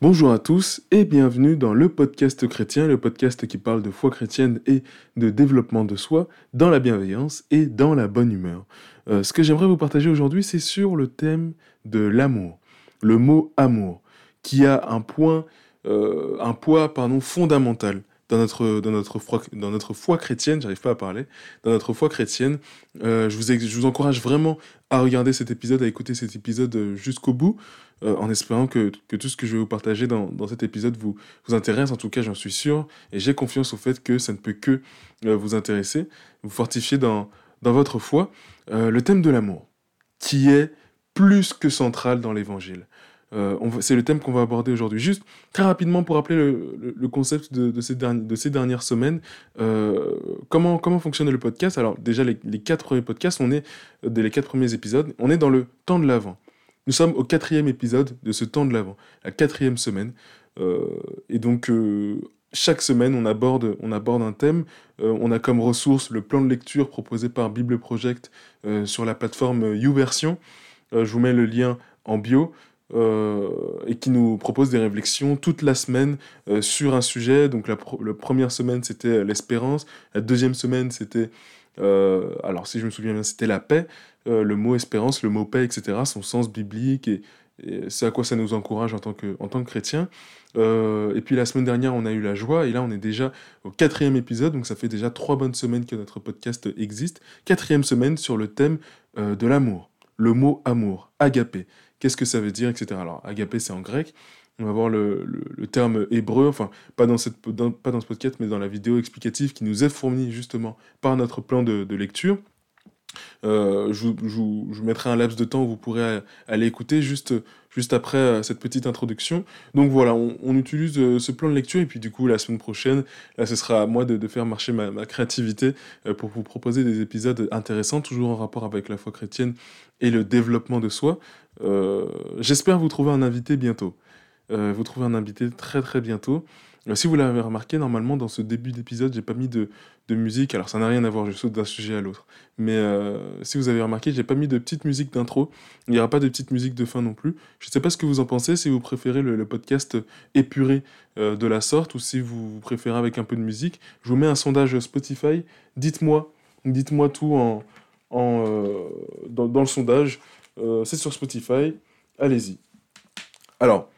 Bonjour à tous et bienvenue dans le podcast chrétien, le podcast qui parle de foi chrétienne et de développement de soi dans la bienveillance et dans la bonne humeur. Euh, ce que j'aimerais vous partager aujourd'hui, c'est sur le thème de l'amour, le mot amour, qui a un point, euh, un poids pardon, fondamental dans notre, dans foi, dans notre foi chrétienne, j'arrive pas à parler, dans notre foi chrétienne. Euh, je vous encourage vraiment à regarder cet épisode, à écouter cet épisode jusqu'au bout, euh, en espérant que, tout ce que je vais vous partager dans, dans cet épisode vous, vous intéresse. En tout cas, j'en suis sûr, et j'ai confiance au fait que ça ne peut que euh, vous intéresser, vous fortifier dans, dans votre foi. le thème de l'amour, qui est plus que central dans l'évangile. Euh, c'est le thème qu'on va aborder aujourd'hui. Juste très rapidement pour rappeler le, concept de, ces de, ces dernières semaines, euh, comment, comment fonctionne le podcast? Alors déjà les, quatre premiers podcasts, on est euh, les quatre premiers épisodes, on est dans le temps de l'avant. Nous sommes au quatrième épisode de ce temps de l'avant, la quatrième semaine. et donc chaque semaine, on aborde, on aborde un thème. on a comme ressource le plan de lecture proposé par Bible Project sur la plateforme YouVersion. je vous mets le lien en bio. Euh, et qui nous propose des réflexions toute la semaine euh, sur un sujet. Donc la, première semaine c'était l'espérance, la deuxième semaine c'était, euh, alors si je me souviens bien, c'était la paix, le mot espérance, le mot paix, etc., son sens biblique et, c'est à quoi ça nous encourage en tant que, en tant que chrétien. et puis la semaine dernière, on a eu la joie, et là, on est déjà au quatrième épisode, donc ça fait déjà trois bonnes semaines que notre podcast existe. Quatrième semaine sur le thème de l'amour. Le mot amour, agapé qu'est-ce que ça veut dire, etc. Alors, agapé, c'est en grec. On va voir le, terme hébreu, enfin, pas dans, cette, pas dans ce podcast, mais dans la vidéo explicative qui nous est fournie justement par notre plan de, lecture. Euh, je, vous mettrai un laps de temps où vous pourrez aller écouter juste, juste après euh, cette petite introduction. Donc voilà, on, utilise euh, ce plan de lecture et puis du coup la semaine prochaine, là ce sera à moi de, faire marcher ma, créativité pour vous proposer des épisodes intéressants, toujours en rapport avec la foi chrétienne et le développement de soi. J'espère vous trouver un invité bientôt. Euh, vous trouver un invité très très bientôt. Euh, si vous l'avez remarqué, normalement dans ce début d'épisode, j'ai pas mis de, musique. Alors ça n'a rien à voir, je saute d'un sujet à l'autre. Mais si vous avez remarqué, j'ai pas mis de petite musique d'intro. Il n'y aura pas de petite musique de fin non plus. Je sais pas ce que vous en pensez, si vous préférez le, podcast épuré de la sorte ou si vous préférez avec un peu de musique. Je vous mets un sondage Spotify. Dites-moi, dites-moi tout en, en dans, le sondage. Euh, c'est sur Spotify. Allez-y. Alors,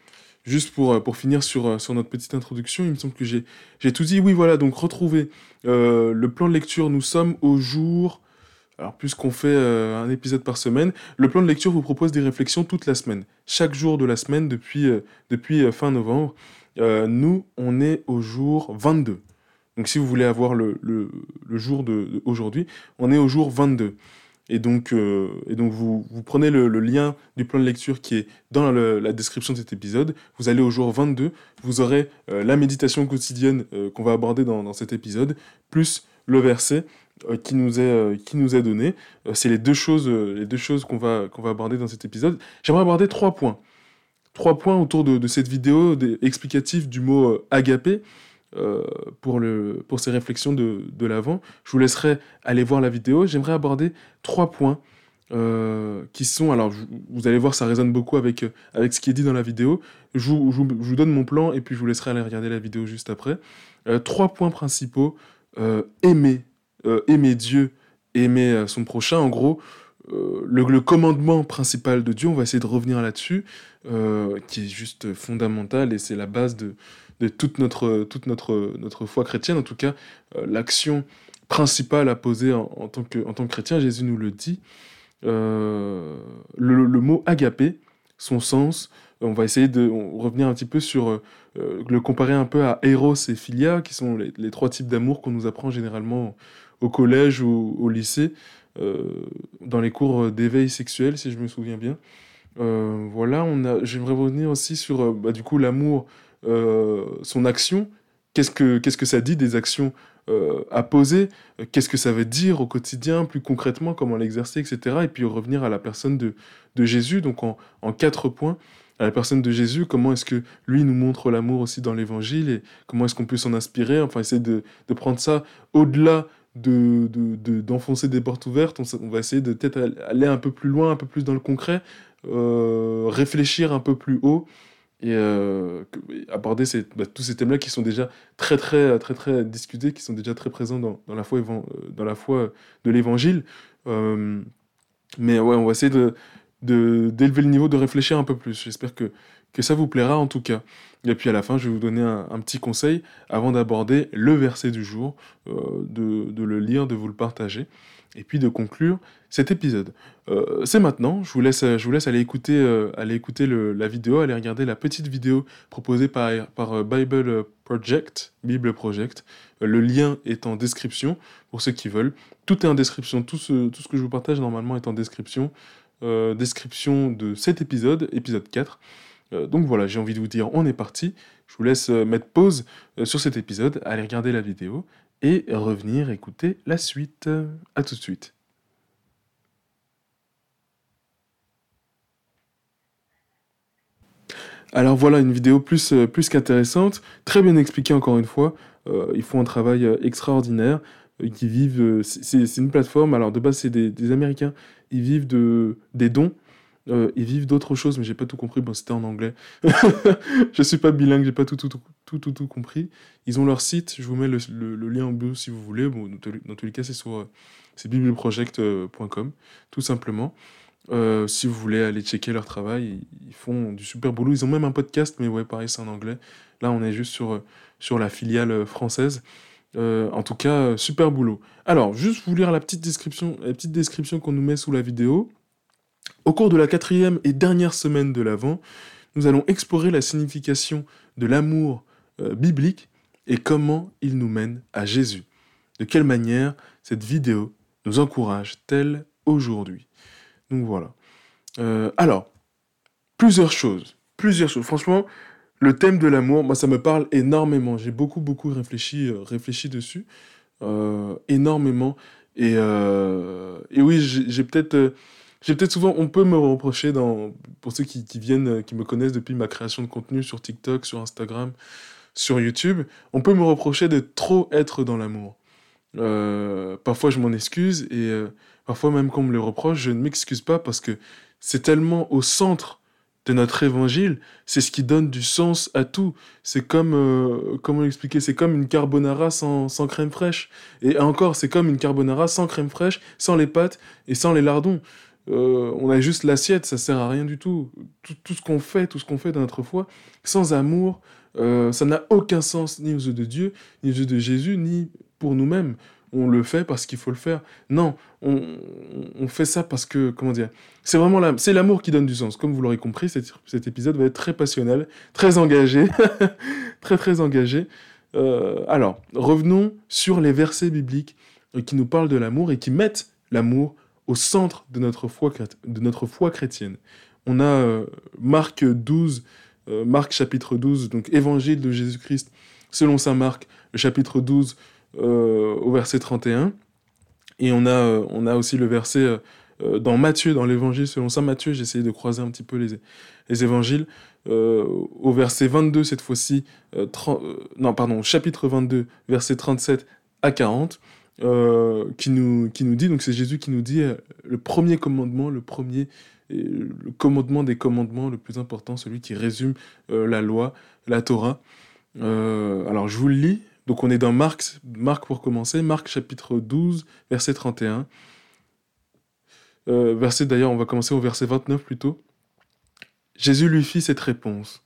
juste pour, euh, finir sur, euh, sur notre petite introduction, il me semble que j'ai tout dit. Oui, voilà, donc retrouvez le plan de lecture. Nous sommes au jour. Alors, puisqu'on fait un épisode par semaine, le plan de lecture vous propose des réflexions toute la semaine. Chaque jour de la semaine depuis, depuis fin novembre. nous, on est au jour 22. Donc, si vous voulez avoir le, le, le jour d'aujourd'hui, on est au jour 22. Et donc, euh, et donc vous, vous prenez le, lien du plan de lecture qui est dans la description de cet épisode. Vous allez au jour 22. Vous aurez euh, la méditation quotidienne euh, qu'on va aborder dans, cet épisode, plus le verset qui, nous est, qui nous est donné. C'est les deux choses, les choses qu'on va, qu'on va aborder dans cet épisode. J'aimerais aborder trois points. Trois points autour de cette vidéo explicative du mot agapé. Euh, pour, le, pour ces réflexions de, de l'avant. Je vous laisserai aller voir la vidéo. J'aimerais aborder trois points euh, qui sont, alors vous allez voir, ça résonne beaucoup avec, avec ce qui est dit dans la vidéo. Je vous, donne mon plan et puis je vous laisserai aller regarder la vidéo juste après. Euh, trois points principaux. aimer, aimer Dieu, aimer son prochain. En gros, le, commandement principal de Dieu, on va essayer de revenir là-dessus, qui est juste fondamental et c'est la base de, de toute notre, toute notre, notre foi chrétienne, en tout cas euh, l'action principale à poser en, tant que, en tant que chrétien, Jésus nous le dit. Euh, le, mot agapé, son sens, on va essayer de revenir un petit peu sur, euh, le comparer un peu à Eros et Philia, qui sont les, trois types d'amour qu'on nous apprend généralement au collège ou au lycée, dans les cours d'éveil sexuel, si je me souviens bien. voilà, on a, j'aimerais revenir aussi sur bah, du coup l'amour son action, qu'est-ce que, que ça dit des actions euh, à poser, qu'est-ce que ça veut dire au quotidien, plus concrètement, comment l'exercer, etc. Et puis revenir à la personne de, de Jésus, donc en, en, quatre points, à la personne de Jésus, comment est-ce que lui nous montre l'amour aussi dans l'évangile et comment est-ce qu'on peut s'en inspirer, enfin essayer de, de prendre ça au-delà de, de, d'enfoncer des portes ouvertes, on, va essayer de peut-être aller un peu plus loin, un peu plus dans le concret, euh, réfléchir un peu plus haut et aborder bah, tous ces thèmes-là qui sont déjà très, très, très, très discutés, qui sont déjà très présents dans, la, foi, dans la foi de l'évangile. mais ouais, on va essayer de, d'élever le niveau, de réfléchir un peu plus. J'espère que, que ça vous plaira en tout cas. Et puis à la fin, je vais vous donner un, petit conseil avant d'aborder le verset du jour, euh, de, de, le lire, de vous le partager, et puis de conclure cet épisode. Euh, c'est maintenant, je vous laisse, je vous laisse aller écouter, euh, aller écouter la vidéo, aller regarder la petite vidéo proposée par, par Bible Project, Bible Project. Le lien est en description pour ceux qui veulent. Tout est en description, tout ce, tout ce que je vous partage normalement est en description. Euh, description de cet épisode, épisode 4. Euh, donc voilà, j'ai envie de vous dire, on est parti. Je vous laisse euh, mettre pause sur cet épisode, aller regarder la vidéo et revenir écouter la suite. A tout de suite. Alors voilà, une vidéo plus, plus qu'intéressante, très bien expliquée encore une fois. ils font un travail extraordinaire. qui vivent, c'est une plateforme, alors de base c'est des, des Américains ils vivent de, des dons. Euh, ils vivent d'autres choses, mais j'ai pas tout compris. Bon, c'était en anglais. je suis pas bilingue, j'ai pas tout tout, tout, tout, tout, compris. Ils ont leur site, je vous mets le, le, lien en bio si vous voulez. Bon, dans, tous les cas, c'est sur euh, c'est bibleproject.com, tout simplement. Euh, si vous voulez aller checker leur travail, ils, font du super boulot. Ils ont même un podcast, mais ouais, pareil, c'est en anglais. Là, on est juste sur, sur la filiale française. En tout cas, super boulot. Alors, juste vous lire la petite description, la petite description qu'on nous met sous la vidéo. Au cours de la quatrième et dernière semaine de l'Avent, nous allons explorer la signification de l'amour euh, biblique et comment il nous mène à Jésus. De quelle manière cette vidéo nous encourage-t-elle aujourd'hui? Donc voilà. alors, plusieurs choses. Plusieurs choses. Franchement, le thème de l'amour, moi, ça me parle énormément. J'ai beaucoup, beaucoup réfléchi, euh, réfléchi dessus. Euh, énormément. Et, euh, et oui, j'ai peut-être... j'ai peut-être souvent, on peut me reprocher, pour ceux qui, viennent, qui me connaissent depuis ma création de contenu sur TikTok, sur Instagram, sur YouTube, on peut me reprocher de trop être dans l'amour. parfois, je m'en excuse et parfois, même quand on me le reproche, je ne m'excuse pas parce que c'est tellement au centre de notre évangile, c'est ce qui donne du sens à tout. C'est comme, euh, comment l'expliquer, c'est comme une carbonara sans, crème fraîche. Et encore, c'est comme une carbonara sans crème fraîche, sans les pâtes et sans les lardons. Euh, on a juste l'assiette, ça sert à rien du tout. Tout, ce qu'on fait, tout ce qu'on fait dans notre foi, sans amour, euh, ça n'a aucun sens ni aux yeux de Dieu, ni aux yeux de Jésus, ni pour nous-mêmes on le fait parce qu'il faut le faire. Non, on, fait ça parce que, comment dire, c'est vraiment l'amour qui donne du sens. Comme vous l'aurez compris, cet, épisode va être très passionnel, très engagé, très très engagé. Euh, alors, revenons sur les versets bibliques qui nous parlent de l'amour et qui mettent l'amour au centre de notre foi, de notre foi chrétienne. On a euh, Marc 12, Marc chapitre 12, donc Évangile de Jésus-Christ selon saint Marc, chapitre 12, euh, au verset 31. Et on a, euh, on a aussi le verset euh, dans Matthieu, dans l'évangile selon saint Matthieu, j'ai essayé de croiser un petit peu les, les évangiles, au verset 22 cette fois-ci, non pardon, chapitre 22, verset 37 à 40, qui, nous, qui nous dit, donc c'est Jésus qui nous dit le premier commandement, le premier, le commandement des commandements, le plus important, celui qui résume la loi, la Torah. alors je vous le lis, donc on est dans Marc, Marc pour commencer, Marc chapitre 12, verset 31. Euh, verset d'ailleurs, on va commencer au verset 29 plutôt. Jésus lui fit cette réponse.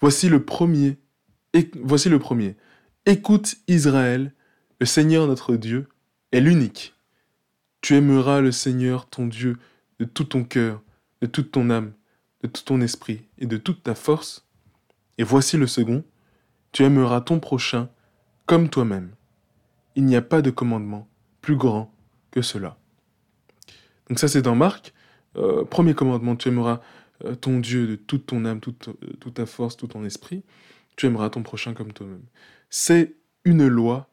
Voici le premier. Et, voici le premier. Écoute Israël, le Seigneur notre Dieu est l'unique. Tu aimeras le Seigneur ton Dieu de tout ton cœur, de toute ton âme, de tout ton esprit et de toute ta force. Et voici le second. Tu aimeras ton prochain comme toi-même. Il n'y a pas de commandement plus grand que cela. Donc ça c'est dans Marc. Euh, premier commandement, tu aimeras euh, ton Dieu de toute ton âme, toute, toute ta force, tout ton esprit. Tu aimeras ton prochain comme toi-même. C'est une loi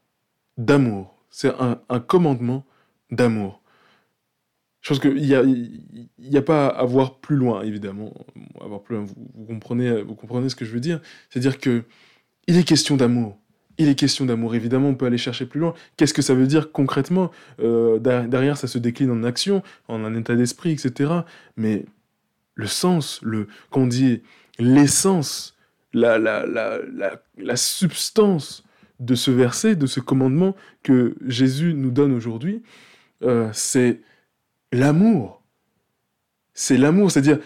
d'amour. C'est un, commandement d'amour. Je pense qu'il n'y a, y a pas à voir plus loin, évidemment. Avoir plus vous, vous, comprenez, vous comprenez ce que je veux dire. C'est-à-dire que il est question d'amour il est question d'amour. Évidemment, on peut aller chercher plus loin. Qu'est-ce que ça veut dire concrètement? Euh, Derrière, ça se décline en action, en un état d'esprit, etc. Mais le sens, le, quand on dit l'essence, la, la, la, la, substance de ce verset, de ce commandement que Jésus nous donne aujourd'hui, euh, c'est l'amour. C'est l'amour, c'est-à-dire,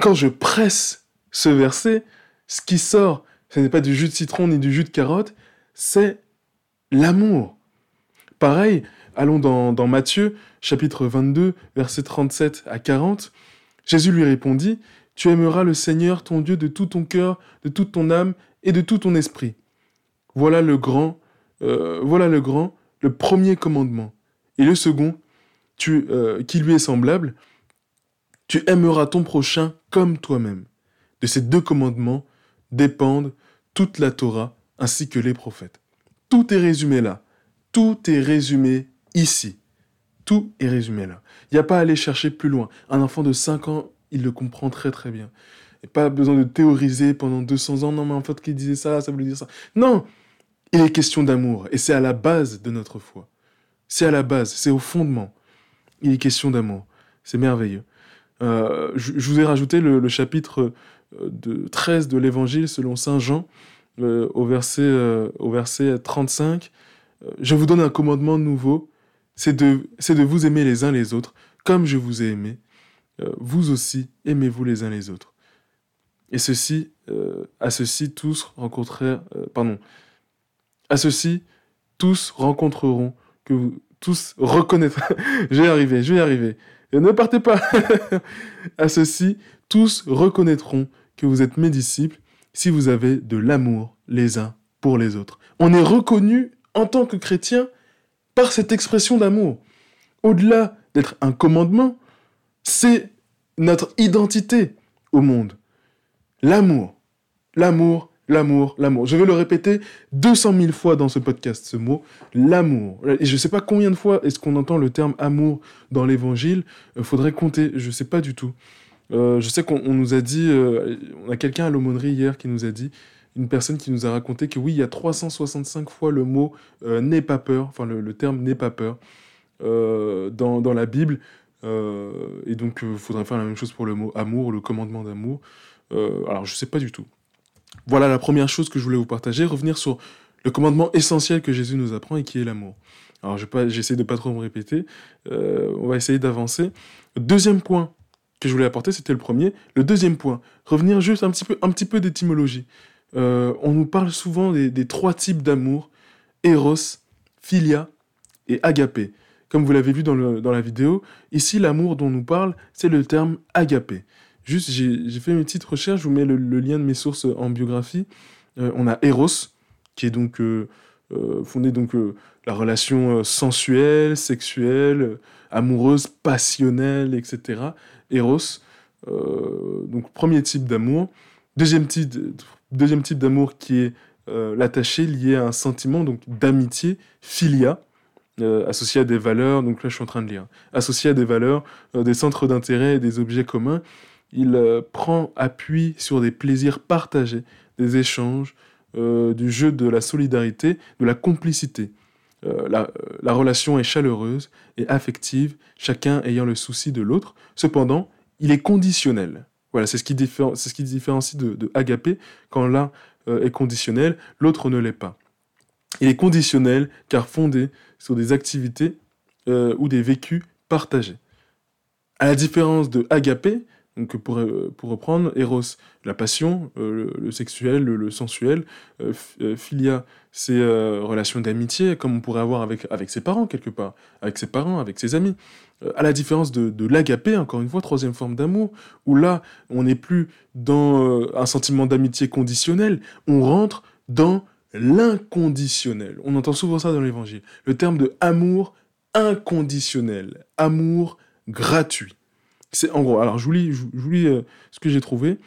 quand je presse ce verset, ce qui sort, ce n'est pas du jus de citron ni du jus de carotte, c'est l'amour. Pareil, allons dans, dans Matthieu, chapitre 22, versets 37 à 40. Jésus lui répondit, Tu aimeras le Seigneur ton Dieu de tout ton cœur, de toute ton âme et de tout ton esprit. Voilà le grand, euh, voilà le grand, le premier commandement. Et le second, tu, euh, qui lui est semblable, tu aimeras ton prochain comme toi-même. De ces deux commandements dépendent toute la Torah ainsi que les prophètes. Tout est résumé là. Tout est résumé ici. Tout est résumé là. Il n'y a pas à aller chercher plus loin. Un enfant de 5 ans, il le comprend très très bien. Et pas besoin de théoriser pendant 200 ans. Non, mais en fait, qui disait ça, ça voulait dire ça. Non, il est question d'amour. Et c'est à la base de notre foi. C'est à la base, c'est au fondement. Il est question d'amour. C'est merveilleux. Euh, je, vous ai rajouté le, chapitre euh, de 13 de l'Évangile selon Saint Jean, euh, au, verset, au verset 35. Je vous donne un commandement nouveau, c'est de, de vous aimer les uns les autres, comme je vous ai aimé. vous aussi, aimez-vous les uns les autres. Et ceci, à ceci, tous rencontrèrent, pardon, à ceci, tous rencontreront, que vous tous reconnaîtront. je vais y arriver, je vais y arriver. ne partez pas. à ceci, tous reconnaîtront que vous êtes mes disciples si vous avez de l'amour les uns pour les autres. On est reconnu en tant que chrétien par cette expression d'amour. Au-delà d'être un commandement, c'est notre identité au monde. L'amour. L'amour L'amour, l'amour. Je vais le répéter 200 000 fois dans ce podcast, ce mot, l'amour. Et je ne sais pas combien de fois est-ce qu'on entend le terme amour dans l'évangile. Il euh, faudrait compter, je ne sais pas du tout. Euh, je sais qu'on nous a dit, euh, on a quelqu'un à l'aumônerie hier qui nous a dit, une personne qui nous a raconté que oui, il y a 365 fois le mot n'aie pas peur, enfin le, terme n'aie pas peur dans, dans, la Bible. et donc, il faudrait faire la même chose pour le mot amour, le commandement d'amour. alors, je ne sais pas du tout. Voilà la première chose que je voulais vous partager, revenir sur le commandement essentiel que Jésus nous apprend et qui est l'amour. Alors j'essaie de pas trop me répéter, euh, on va essayer d'avancer. Deuxième point que je voulais apporter, c'était le premier. Le deuxième point, revenir juste un petit peu, un petit peu d'étymologie. Euh, on nous parle souvent des, trois types d'amour, Eros, Philia et Agapé. Comme vous l'avez vu dans, dans la vidéo, ici l'amour dont on nous parle, c'est le terme Agapé. Juste, j'ai fait une petite recherche, je vous mets le, lien de mes sources en biographie. Euh, on a Eros, qui est donc euh, euh, fondé donc la relation sensuelle, sexuelle, amoureuse, passionnelle, etc. Eros, donc premier type d'amour. Deuxième type, d'amour qui est l'attaché lié à un sentiment d'amitié, philia. associé à des valeurs, donc là je suis en train de lire, associé à des valeurs, des centres d'intérêt et des objets communs, il euh, prend appui sur des plaisirs partagés, des échanges, euh, du jeu de la solidarité, de la complicité. Euh, la, relation est chaleureuse et affective, chacun ayant le souci de l'autre. Cependant, il est conditionnel. Voilà, c'est ce qui, différencie de, de agapé. Quand l'un est conditionnel, l'autre ne l'est pas. Il est conditionnel car fondé sur des activités ou des vécus partagés. À la différence de agapé, donc pour, euh, pour reprendre, Eros, la passion, euh, le, sexuel, le, sensuel. Euh, philia, c'est relation d'amitié, comme on pourrait avoir avec, avec ses parents quelque part, avec ses parents, avec ses amis. à la différence de, de l'agapé, encore une fois, troisième forme d'amour, où là, on n'est plus dans un sentiment d'amitié conditionnel, on rentre dans l'inconditionnel. On entend souvent ça dans l'évangile. Le terme de amour inconditionnel, amour gratuit. C'est en gros. Alors je vous lis, euh, ce que j'ai trouvé.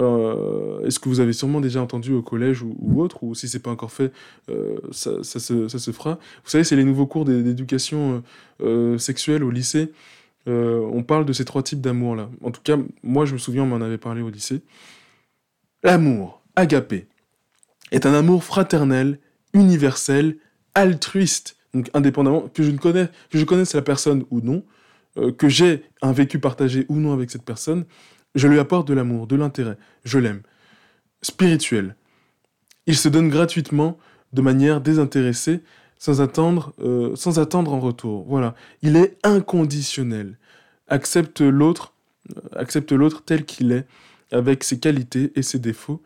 Euh, est-ce que vous avez sûrement déjà entendu au collège ou, autre, ou si c'est pas encore fait, euh, ça, se, fera. Vous savez, c'est les nouveaux cours d'éducation sexuelle au lycée. on parle de ces trois types d'amour là. En tout cas, moi je me souviens, on m'en avait parlé au lycée. L'amour, agapé, est un amour fraternel, universel, altruiste. Donc indépendamment que je connaisse la personne ou non, euh, que j'ai un vécu partagé ou non avec cette personne, Je lui apporte de l'amour, de l'intérêt. Je l'aime. Spirituel. Il se donne gratuitement, de manière désintéressée, sans attendre, euh, sans attendre en retour. Voilà. Il est inconditionnel. Accepte l'autre, euh, accepte l'autre tel qu'il est, avec ses qualités et ses défauts.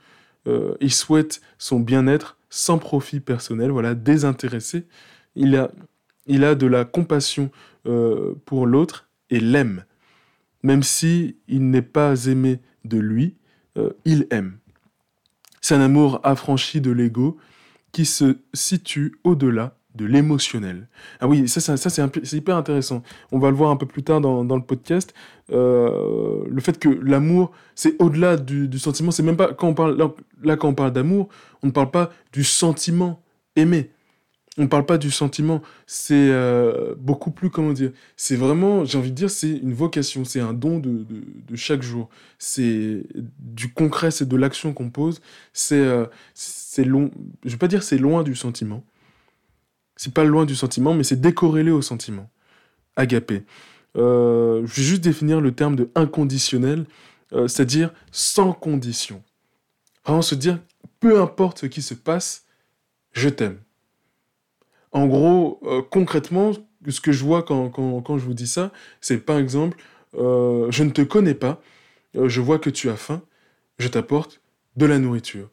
Il souhaite son bien-être sans profit personnel, voilà, désintéressé. Il a, il a de la compassion pour l'autre et l'aime. Même si il n'est pas aimé de lui, il aime. C'est un amour affranchi de l'ego qui se situe au-delà de l'émotionnel. Ah oui, ça, ça, c'est hyper intéressant. On va le voir un peu plus tard dans, le podcast. Euh, le fait que l'amour, c'est au-delà du, sentiment. C'est même pas quand on parle là, quand on parle d'amour, on ne parle pas du sentiment aimé. On ne parle pas du sentiment. C'est euh, beaucoup plus comment dire. C'est vraiment, j'ai envie de dire, c'est une vocation. C'est un don de, chaque jour. C'est du concret, c'est de l'action qu'on pose. C'est euh, long. Je vais pas dire c'est loin du sentiment c'est pas loin du sentiment, mais c'est décorrélé au sentiment. Agapé. Euh, je vais juste définir le terme de inconditionnel, euh, c'est-à-dire sans condition. Vraiment se dire, peu importe ce qui se passe, je t'aime. En gros, euh, concrètement, ce que je vois quand, quand je vous dis ça, c'est par exemple, je ne te connais pas, je vois que tu as faim, je t'apporte de la nourriture.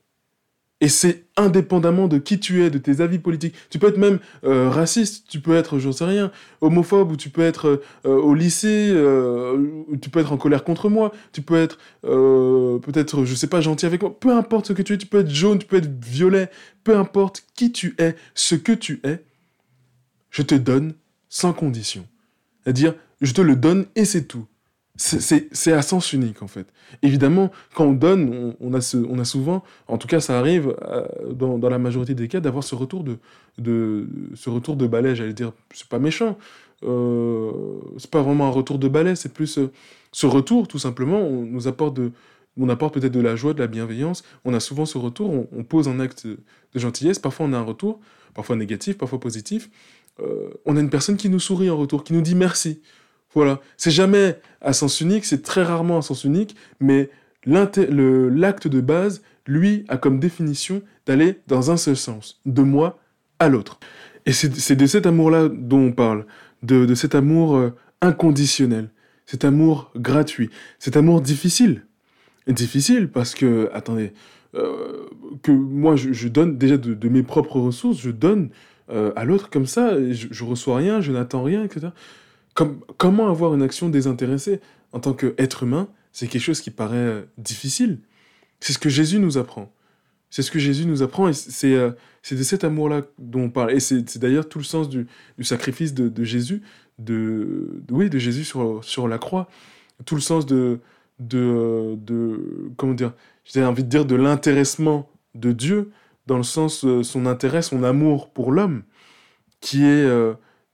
Et c'est indépendamment de qui tu es, de tes avis politiques. Tu peux être même euh, raciste, tu peux être, j'en sais rien, homophobe, ou tu peux être euh, au lycée, euh, tu peux être en colère contre moi, tu peux être peut-être, je sais pas, gentil avec moi. Peu importe ce que tu es, tu peux être jaune, tu peux être violet, peu importe qui tu es, ce que tu es, je te donne sans condition. C'est-à-dire, je te le donne et c'est tout. C'est à sens unique, en fait. Évidemment, quand on donne, on, a, on souvent, en tout cas ça arrive euh, dans, la majorité des cas, d'avoir ce retour de, ce retour de balai, j'allais dire, c'est pas méchant, euh, c'est pas vraiment un retour de balai, c'est plus euh, ce retour, tout simplement, on nous apporte on apporte peut-être de la joie, de la bienveillance, on a souvent ce retour, on, pose un acte de gentillesse, parfois on a un retour, parfois négatif, parfois positif, euh, on a une personne qui nous sourit en retour, qui nous dit merci, voilà. C'est jamais à sens unique, c'est très rarement à sens unique, mais l'acte de base, lui, a comme définition d'aller dans un seul sens, de moi à l'autre. Et c'est de cet amour-là dont on parle, de, cet amour euh, inconditionnel, cet amour gratuit, cet amour difficile. difficile parce que, attendez, euh, que moi je, donne déjà de, mes propres ressources, je donne euh, à l'autre comme ça, je, je reçois rien, je n'attends rien, etc comment avoir une action désintéressée en tant qu'être humain C'est quelque chose qui paraît euh, difficile. C'est ce que Jésus nous apprend. C'est ce que Jésus nous apprend et c'est euh, de cet amour-là dont on parle. Et c'est d'ailleurs tout le sens du, sacrifice de, Jésus, de, oui, de Jésus sur, la croix. Tout le sens de, comment dire, j'ai envie de dire de l'intéressement de Dieu, dans le sens euh, son intérêt, son amour pour l'homme, qui est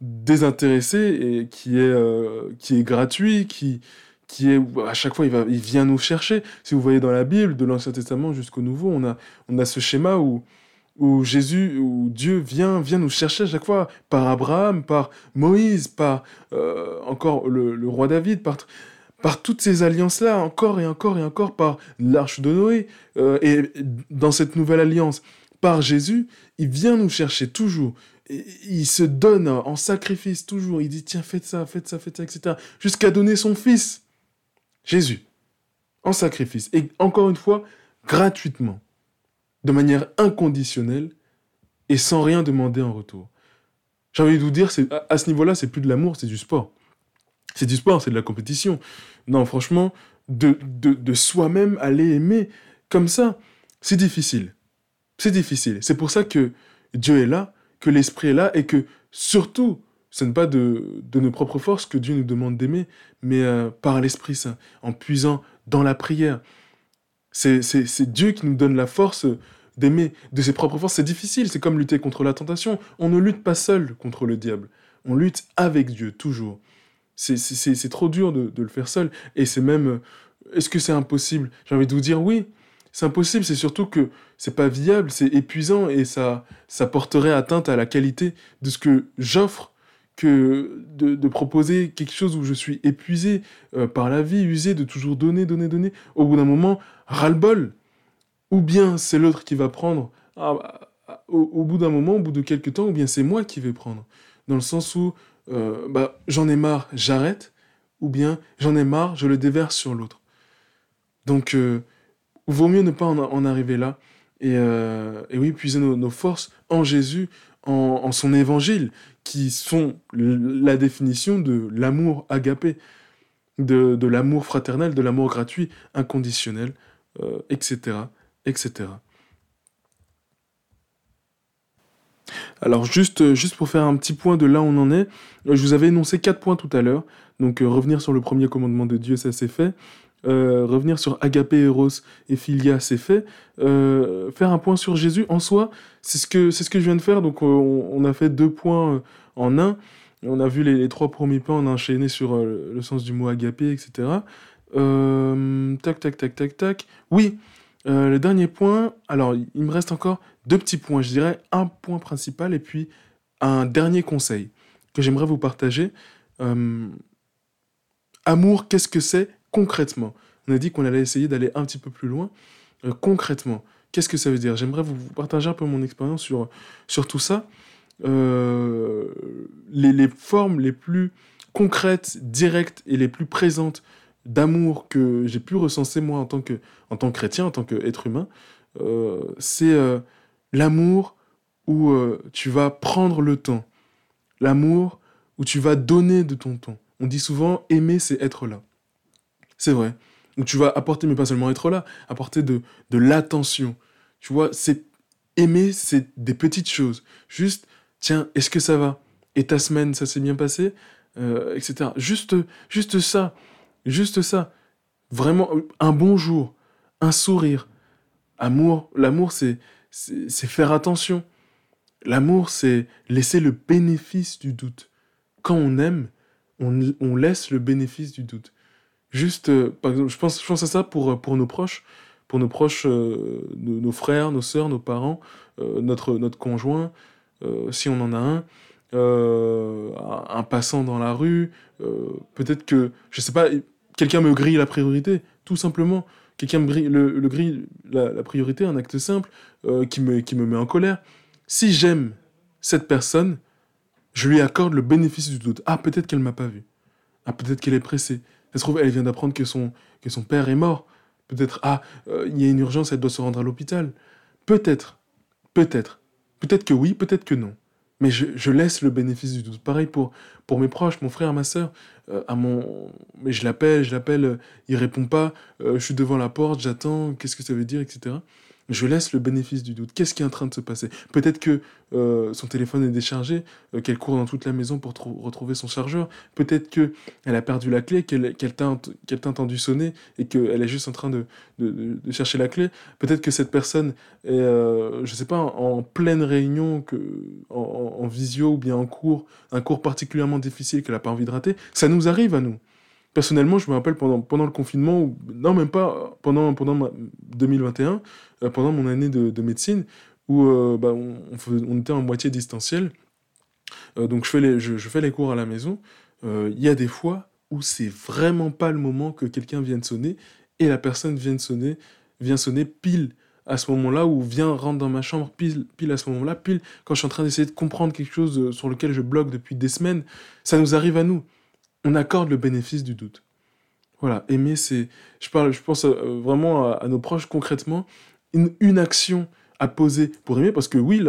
désintéressé et qui est, euh, qui est gratuit, qui, qui est à chaque fois il, va, il vient nous chercher. Si vous voyez dans la Bible, de l'Ancien Testament jusqu'au Nouveau, on a, on a ce schéma où, où Jésus, où Dieu vient, vient nous chercher à chaque fois par Abraham, par Moïse, par euh, encore le, le, roi David, par, par toutes ces alliances-là, encore et encore et encore, par l'arche de Noé, euh, et dans cette nouvelle alliance, par Jésus, il vient nous chercher toujours il se donne en sacrifice toujours. Il dit, tiens, faites ça, faites ça, faites ça, etc. Jusqu'à donner son fils, Jésus, en sacrifice. Et encore une fois, gratuitement, de manière inconditionnelle et sans rien demander en retour. J'ai envie de vous dire, à ce niveau-là, c'est plus de l'amour, c'est du sport. C'est du sport, c'est de la compétition. Non, franchement, de, de, de soi-même aller aimer comme ça, c'est difficile. C'est difficile. C'est pour ça que Dieu est là que l'Esprit est là et que surtout, ce n'est pas de, nos propres forces que Dieu nous demande d'aimer, mais euh, par l'Esprit Saint, en puisant dans la prière. C'est Dieu qui nous donne la force d'aimer de ses propres forces. C'est difficile, c'est comme lutter contre la tentation. On ne lutte pas seul contre le diable, on lutte avec Dieu, toujours. C'est trop dur de, de, le faire seul, et c'est même... Euh, est-ce que c'est impossible? J'ai envie de vous dire oui, c'est impossible, c'est surtout que c'est pas viable, c'est épuisant et ça, ça porterait atteinte à la qualité de ce que j'offre, que de, proposer quelque chose où je suis épuisé euh, par la vie, usé de toujours donner, donner, donner. Au bout d'un moment, ras-le-bol. Ou bien c'est l'autre qui va prendre ah, au, bout d'un moment, au bout de quelques temps, ou bien c'est moi qui vais prendre. Dans le sens où euh, bah, j'en ai marre, j'arrête, ou bien j'en ai marre, je le déverse sur l'autre. Donc, euh, vaut mieux ne pas en, arriver là. Et, oui, puiser nos, forces en Jésus, en, son évangile, qui sont la définition de l'amour agapé, de, l'amour fraternel, de l'amour gratuit, inconditionnel, etc., euh, etc. Alors juste, juste pour faire un petit point de là où on en est, je vous avais énoncé quatre points tout à l'heure. Donc euh, revenir sur le premier commandement de Dieu, ça c'est fait. Euh, revenir sur Agapé, Eros et Philia, c'est fait. Euh, faire un point sur Jésus en soi, c'est ce que ce que je viens de faire. Donc on, a fait deux points en un. On a vu les, trois premiers points, on a enchaîné sur le sens du mot agapé, etc. tac, tac, tac, tac, tac. Oui, le dernier point. Alors, il me reste encore deux petits points. Je dirais un point principal et puis un dernier conseil que j'aimerais vous partager. amour, qu'est-ce que c'est concrètement. On a dit qu'on allait essayer d'aller un petit peu plus loin. Euh, concrètement, qu'est-ce que ça veut dire? J'aimerais vous, partager un peu mon expérience sur, sur tout ça. Euh, les, formes les plus concrètes, directes et les plus présentes d'amour que j'ai pu recenser moi en tant que, en tant chrétien, en tant qu'être humain, euh, c'est l'amour où tu vas prendre le temps, l'amour où tu vas donner de ton temps. On dit souvent aimer, c'est être là. C'est vrai. Donc tu vas apporter, mais pas seulement être là, apporter de, de l'attention. Tu vois, c'est aimer, c'est des petites choses. Juste, tiens, est-ce que ça va? Et ta semaine, ça s'est bien passé? Euh, Etc. Juste, juste ça. Juste ça. Vraiment, un bonjour, un sourire. Amour, l'amour, c'est, c'est faire attention. L'amour, c'est laisser le bénéfice du doute. Quand on aime, on, on laisse le bénéfice du doute. Juste, euh, par exemple, je pense, je pense à ça pour, euh, pour nos proches, pour nos proches, euh, nos, frères, nos sœurs, nos parents, notre, notre conjoint, si on en a un, un passant dans la rue, peut-être que, je sais pas, quelqu'un me grille la priorité, tout simplement. Quelqu'un me grille, le, le grille la, la, priorité, un acte simple, qui, me, qui me met en colère. Si j'aime cette personne, je lui accorde le bénéfice du doute. Ah, peut-être qu'elle m'a pas vu. Ah, peut-être qu'elle est pressée. Trouve, elle vient d'apprendre que son, que son père est mort. Peut-être, ah, euh, il y a une urgence, elle doit se rendre à l'hôpital. Peut-être, peut-être. Peut-être que oui, peut-être que non. Mais je, laisse le bénéfice du doute. Pareil pour, pour mes proches, mon frère, ma soeur. Euh, à mon... Mais je l'appelle, je l'appelle, euh, il répond pas. je suis devant la porte, j'attends, qu'est-ce que ça veut dire, etc je laisse le bénéfice du doute. Qu'est-ce qui est en train de se passer? Peut-être que euh, son téléphone est déchargé, euh, qu'elle court dans toute la maison pour retrouver son chargeur. Peut-être que elle a perdu la clé, qu'elle t'a entendu sonner et qu'elle est juste en train de, chercher la clé. Peut-être que cette personne est, euh, je sais pas, en, pleine réunion, que, en, visio ou bien en cours, un cours particulièrement difficile qu'elle n'a pas envie de rater. Ça nous arrive à nous. Personnellement, je me rappelle pendant, pendant le confinement, ou, non, même pas, pendant, pendant 2021, euh, pendant mon année de, médecine, où euh, bah, on, était en moitié distanciel. Euh, donc je fais, les, je, fais les cours à la maison. Il y a des fois où c'est vraiment pas le moment que quelqu'un vienne sonner et la personne vient sonner, vient sonner pile à ce moment-là ou vient rentrer dans ma chambre pile, pile à ce moment-là, pile quand je suis en train d'essayer de comprendre quelque chose sur lequel je bloque depuis des semaines. Ça nous arrive à nous on accorde le bénéfice du doute. Voilà, aimer, c'est. Je, parle, je pense euh, vraiment à, nos proches concrètement, une, action à poser pour aimer, parce que oui,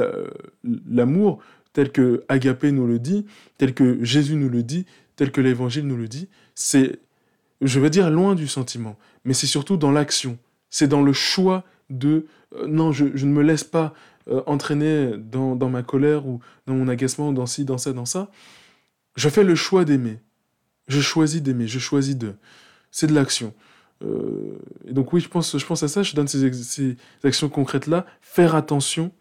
l'amour, tel que Agapé nous le dit, tel que Jésus nous le dit, tel que l'Évangile nous le dit, c'est, je veux dire, loin du sentiment, mais c'est surtout dans l'action. C'est dans le choix de euh, non, je, ne me laisse pas euh, entraîner dans, dans ma colère ou dans mon agacement, dans ci, dans ça, dans ça. Je fais le choix d'aimer. Je choisis d'aimer, je choisis de. C'est de l'action. Euh, et donc oui, je pense, je pense à ça, je donne ces, actions concrètes-là. Faire attention,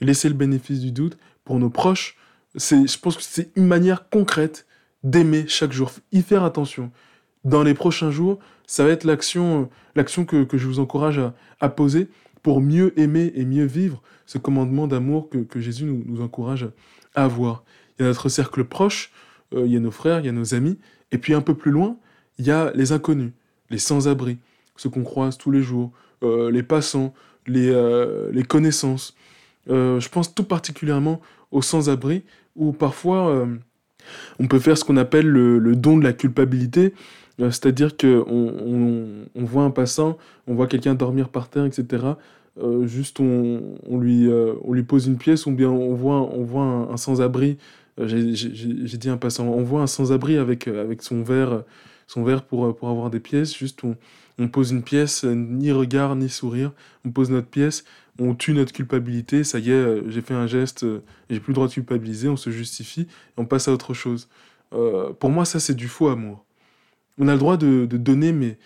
laisser le bénéfice du doute pour nos proches. Je pense que c'est une manière concrète d'aimer chaque jour. Y faire attention. Dans les prochains jours, ça va être l'action l'action que, je vous encourage à, poser pour mieux aimer et mieux vivre ce commandement d'amour que, Jésus nous, encourage à avoir. Il y a notre cercle proche, il y a nos frères, il y a nos amis, et puis un peu plus loin, il y a les inconnus, les sans-abri, ceux qu'on croise tous les jours, les passants, les, les connaissances. je pense tout particulièrement aux sans-abri, où parfois on peut faire ce qu'on appelle le, don de la culpabilité, euh, c'est-à-dire qu'on on, voit un passant, on voit quelqu'un dormir par terre, etc. Euh, juste on, lui, euh, on lui pose une pièce, ou bien on voit, on voit un, sans-abri, j'ai dit un passant, on voit un sans-abri avec, avec son verre, son verre pour, pour avoir des pièces, juste on, on pose une pièce, ni regard, ni sourire, on pose notre pièce, on tue notre culpabilité, ça y est, euh, j'ai fait un geste, euh, j'ai plus le droit de culpabiliser, on se justifie, on passe à autre chose. Euh, pour moi, ça, c'est du faux amour. On a le droit de, donner, mais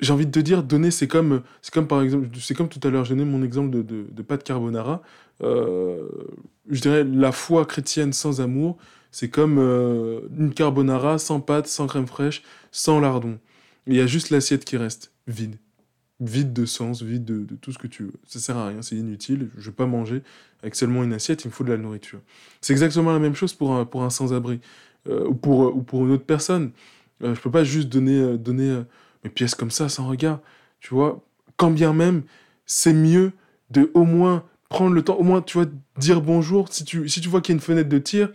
j'ai envie de te dire, donner, c'est comme, c'est comme par exemple, c'est comme tout à l'heure, j'ai donné mon exemple de, de, de pâte carbonara. je dirais, la foi chrétienne sans amour, c'est comme une carbonara sans pâte, sans crème fraîche, sans lardon. Il y a juste l'assiette qui reste vide vide de sens, vide de, tout ce que tu veux. Ça sert à rien, c'est inutile. Je vais pas manger avec seulement une assiette, il me faut de la nourriture. C'est exactement la même chose pour un, pour un sans-abri euh, ou, pour, ou pour une autre personne. Euh, je peux pas juste donner, euh, donner mes pièces comme ça sans regard. Tu vois, quand bien même, c'est mieux de au moins prendre le temps, au moins, tu vois, dire bonjour. Si tu, si tu vois qu'il y a une fenêtre de tir,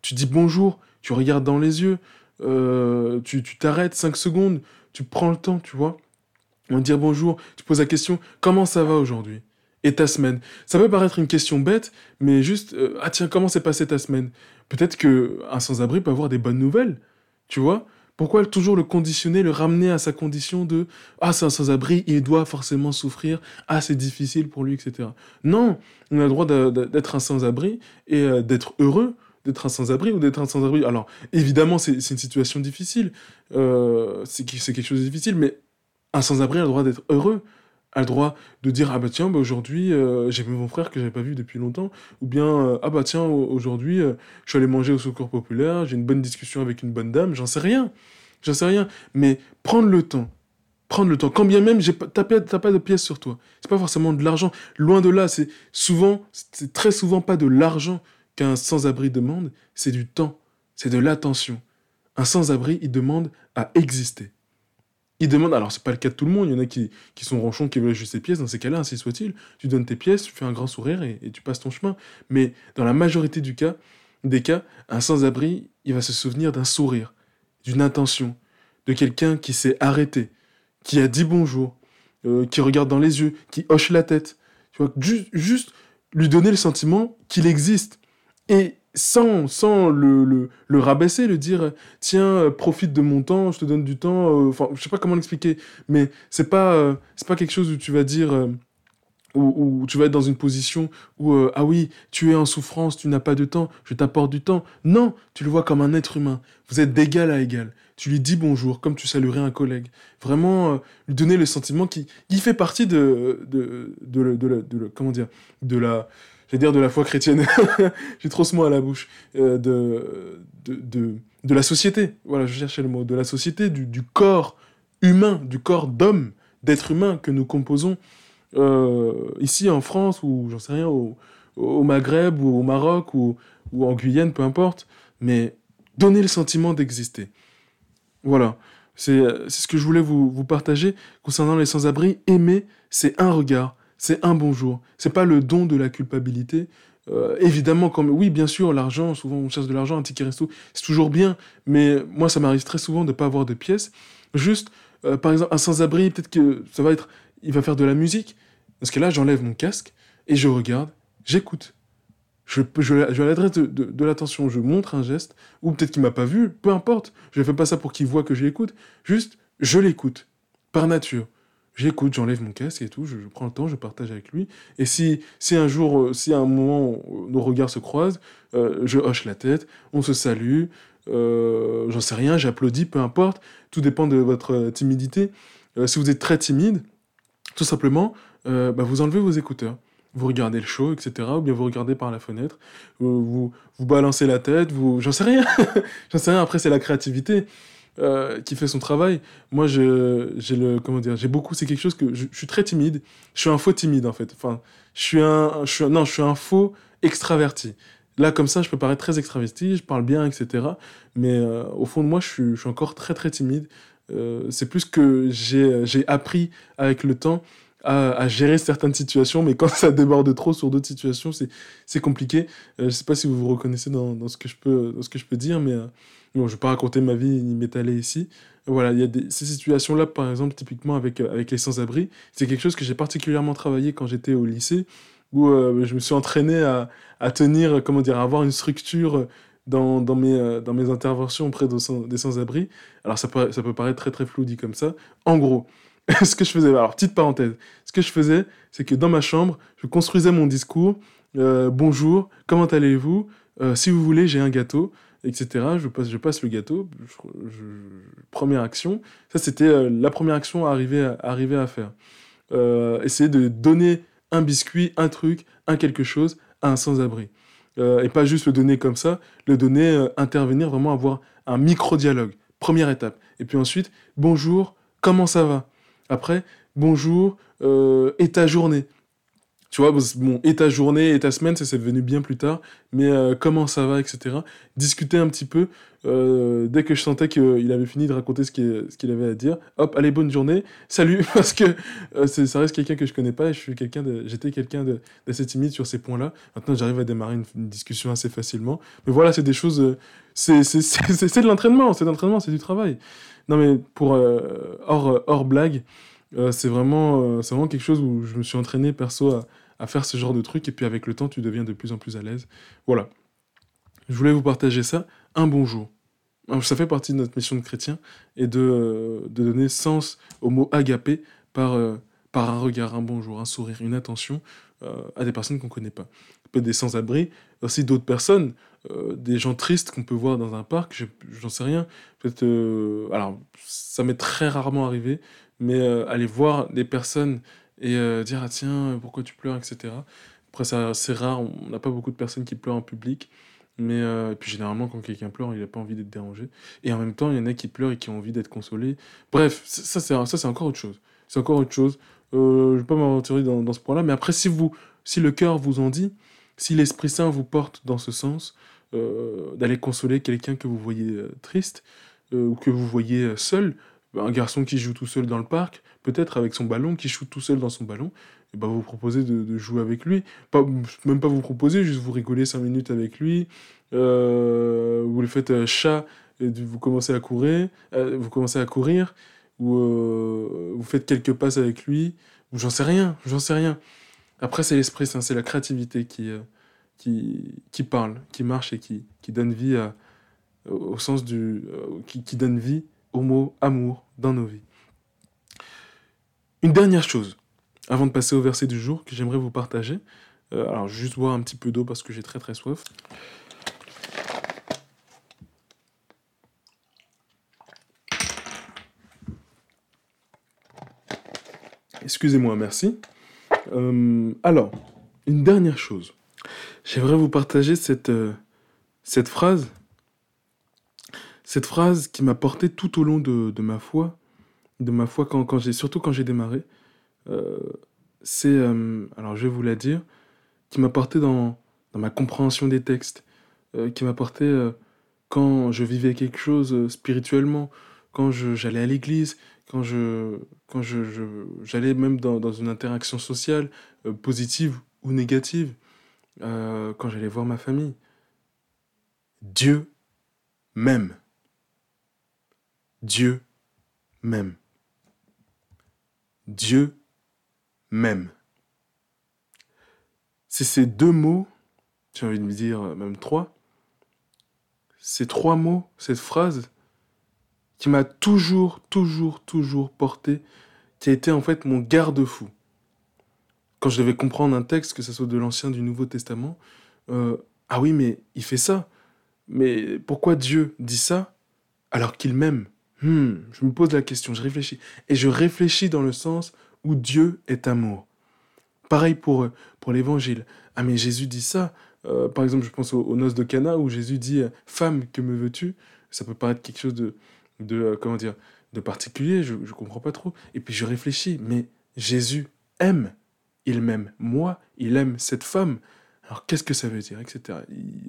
tu dis bonjour, tu regardes dans les yeux, tu t'arrêtes 5 secondes, tu prends le temps, tu vois on dire bonjour, tu poses la question comment ça va aujourd'hui? Et ta semaine? Ça peut paraître une question bête, mais juste euh, ah tiens, comment s'est passée ta semaine? Peut-être que un sans-abri peut avoir des bonnes nouvelles, tu vois? Pourquoi toujours le conditionner, le ramener à sa condition de ah c'est un sans-abri, il doit forcément souffrir, ah c'est difficile pour lui, etc. Non, on a le droit d'être un sans-abri et euh, d'être heureux d'être un sans-abri ou d'être un sans-abri. Alors, évidemment, c'est une situation difficile, euh, c'est quelque chose de difficile, mais un sans-abri a le droit d'être heureux, a le droit de dire ah bah tiens bah aujourd'hui euh, j'ai vu mon frère que j'avais pas vu depuis longtemps. Ou bien euh, ah bah tiens aujourd'hui euh, je suis allé manger au secours populaire j'ai une bonne discussion avec une bonne dame j'en sais rien. J'en sais rien. Mais prendre le temps prendre le temps. Quand bien même t'as pas de pièces sur toi. C'est pas forcément de l'argent. Loin de là c'est souvent c'est très souvent pas de l'argent qu'un sans-abri demande c'est du temps c'est de l'attention. Un sans-abri il demande à exister il demande, alors c'est pas le cas de tout le monde, il y en a qui, qui sont ronchons, qui veulent juste ses pièces, dans ces cas-là, ainsi soit-il, tu donnes tes pièces, tu fais un grand sourire et, tu passes ton chemin. Mais dans la majorité du cas, des cas, un sans-abri, il va se souvenir d'un sourire, d'une intention, de quelqu'un qui s'est arrêté, qui a dit bonjour, euh, qui regarde dans les yeux, qui hoche la tête. Tu vois, juste, juste lui donner le sentiment qu'il existe. Et sans, sans le, le, rabaisser, le dire tiens, euh, profite de mon temps, je te donne du temps. Euh, enfin, je sais pas comment l'expliquer, mais c'est pas, euh, pas quelque chose où tu vas dire. où, tu vas être dans une position où ah oui, tu es en souffrance, tu n'as pas de temps, je t'apporte du temps. Non, tu le vois comme un être humain. Vous êtes d'égal à égal. Tu lui dis bonjour comme tu saluerais un collègue. Vraiment lui donner le sentiment qui, qui fait partie de de, de, de, de, comment dire de la je dire de la foi chrétienne, j'ai trop ce mot à la bouche, euh, de, de, de, la société, voilà, je cherchais le mot, de la société, du, corps humain, du corps d'homme, d'être humain que nous composons euh, ici en France, ou j'en sais rien, au, Maghreb, ou au Maroc, ou, ou en Guyane, peu importe, mais donner le sentiment d'exister. Voilà, c'est ce que je voulais vous, vous partager concernant les sans-abri. Aimer, c'est un regard, c'est un bonjour. C'est pas le don de la culpabilité. Euh, évidemment, comme oui, bien sûr, l'argent, souvent on cherche de l'argent, un ticket resto, c'est toujours bien, mais moi ça m'arrive très souvent de ne pas avoir de pièces. Juste, euh, par exemple, un sans-abri, peut-être que ça va être, il va faire de la musique, parce que là j'enlève mon casque et je regarde, j'écoute. Je, je, je l'adresse de, l'attention, je montre un geste, ou peut-être qu'il m'a pas vu, peu importe, je ne fais pas ça pour qu'il voit que j'écoute, juste je l'écoute, par nature j'écoute, j'enlève mon casque et tout, je, prends le temps, je partage avec lui. Et si, si un jour, euh, si à un moment nos regards se croisent, euh, je hoche la tête, on se salue, euh, j'en sais rien, j'applaudis, peu importe, tout dépend de votre timidité. si vous êtes très timide, tout simplement, bah, vous enlevez vos écouteurs. Vous regardez le show, etc. Ou bien vous regardez par la fenêtre, vous, vous, balancez la tête, vous... J'en sais rien. j'en sais rien, après c'est la créativité. Euh, qui fait son travail. Moi, j'ai le comment dire, j'ai beaucoup. C'est quelque chose que je, suis très timide. Je suis un faux timide en fait. Enfin, je suis un, je suis non, je suis un faux extraverti. Là, comme ça, je peux paraître très extraverti, je parle bien, etc. Mais euh, au fond de moi, je suis, je suis encore très, très timide. Euh, c'est plus que j'ai appris avec le temps à, gérer certaines situations, mais quand ça déborde trop sur d'autres situations, c'est compliqué. Je ne sais pas si vous vous reconnaissez dans, dans, ce, que je peux, dans ce que je peux dire, mais bon, je vais pas raconter ma vie ni m'étaler ici. Voilà, il y a des, ces situations-là, par exemple, typiquement avec, avec les sans-abri, c'est quelque chose que j'ai particulièrement travaillé quand j'étais au lycée où euh, je me suis entraîné à, à, tenir, comment dire, à avoir une structure dans, dans, mes, euh, dans mes interventions auprès de des sans-abri. Alors ça peut, ça peut paraître très très flou dit comme ça. En gros, ce que je faisais, alors petite parenthèse, ce que je faisais, c'est que dans ma chambre, je construisais mon discours. Euh, bonjour, comment allez-vous? Si vous voulez, j'ai un gâteau, etc. Je passe, le gâteau. Première action. Ça, c'était la première action à arriver à, faire. essayer de donner un biscuit, un truc, un quelque chose à un sans-abri. Euh, et pas juste le donner comme ça, le donner, euh, intervenir, vraiment avoir un micro-dialogue. Première étape. Et puis ensuite, bonjour, comment ça va? Après, bonjour, euh, et ta journée tu vois, bon, et ta journée et ta semaine, c'est devenu bien plus tard, mais euh, comment ça va, etc. Discuter un petit peu, euh, dès que je sentais qu'il avait fini de raconter ce qu'il avait à dire, hop, allez, bonne journée, salut, parce que euh, ça reste quelqu'un que je connais pas, et je suis quelqu'un j'étais quelqu'un d'assez timide sur ces points-là. Maintenant, j'arrive à démarrer une, discussion assez facilement. Mais voilà, c'est des choses, c'est de l'entraînement, c'est de l'entraînement, c'est du travail. Non, mais pour hors, hors blague, c'est vraiment, c'est vraiment quelque chose où je me suis entraîné perso à faire ce genre de truc, et puis avec le temps, tu deviens de plus en plus à l'aise. Voilà. Je voulais vous partager ça. Un bonjour. Ça fait partie de notre mission de chrétien, et de, euh, de donner sens au mot agapé par, euh, par un regard, un bonjour, un sourire, une attention euh, à des personnes qu'on ne connaît pas. Peut-être des sans-abri, aussi d'autres personnes, des gens tristes qu'on peut voir dans un parc, j'en sais rien. Peut-être, alors, ça m'est très rarement arrivé, mais aller voir des personnes et euh, dire ah tiens pourquoi tu pleures etc après c'est rare on n'a pas beaucoup de personnes qui pleurent en public mais euh, et puis généralement quand quelqu'un pleure il n'a pas envie d'être dérangé. Et en même temps il y en a qui pleurent et qui ont envie d'être consolés. Bref ça c'est ça c'est encore autre chose. C'est encore autre chose. Euh, je vais pas m'aventurer dans, dans ce point là mais après si vous si le cœur vous en dit si l'esprit saint vous porte dans ce sens euh, d'aller consoler quelqu'un que vous voyez triste ou que vous voyez seul un garçon qui joue tout seul dans le parc, peut-être avec son ballon, qui joue tout seul dans son ballon, et ben vous proposez de, jouer avec lui. Même pas vous proposer, juste vous rigoler 5 minutes avec lui. Euh, vous le faites euh, chat, et vous commencez à courir, euh, vous commencez à courir, ou vous faites quelques passes avec lui, j'en sais rien, j'en sais rien. Après, c'est l'esprit c'est la créativité qui, qui, qui parle, qui marche et qui, qui donne vie au sens du. qui donne vie au mot amour dans nos vies. Une dernière chose, avant de passer au verset du jour, que j'aimerais vous partager. Euh, alors, juste boire un petit peu d'eau parce que j'ai très très soif. Excusez-moi, merci. Euh, alors, une dernière chose. J'aimerais vous partager cette, euh, cette phrase cette phrase qui m'a porté tout au long de, ma foi, de ma foi quand, surtout quand j'ai démarré, euh, c'est, euh, alors je vais vous la dire, qui m'a porté dans, dans, ma compréhension des textes, euh, qui m'a porté quand je vivais quelque chose spirituellement, quand j'allais à l'église, quand je quand je, j'allais même dans, dans, une interaction sociale positive ou négative, quand j'allais voir ma famille. Dieu m'aime. Dieu m'aime. Dieu m'aime. C'est ces deux mots, j'ai envie de me dire même trois, ces trois mots, cette phrase, qui m'a toujours, toujours, toujours porté, qui a été en fait mon garde-fou. Quand je devais comprendre un texte, que ce soit de l'Ancien, du Nouveau Testament, euh, ah oui, mais il fait ça. Mais pourquoi Dieu dit ça alors qu'il m'aime? Hmm, je me pose la question, je réfléchis. Et je réfléchis dans le sens où Dieu est amour. Pareil pour, euh, pour l'évangile. Ah mais Jésus dit ça. Euh, par exemple, je pense aux, noces de Cana où Jésus dit euh, Femme, que me veux-tu? Ça peut paraître quelque chose de, de comment dire, de particulier, je ne comprends pas trop. Et puis je réfléchis, mais Jésus aime. Il m'aime moi, il aime cette femme. Alors qu'est-ce que ça veut dire, etc.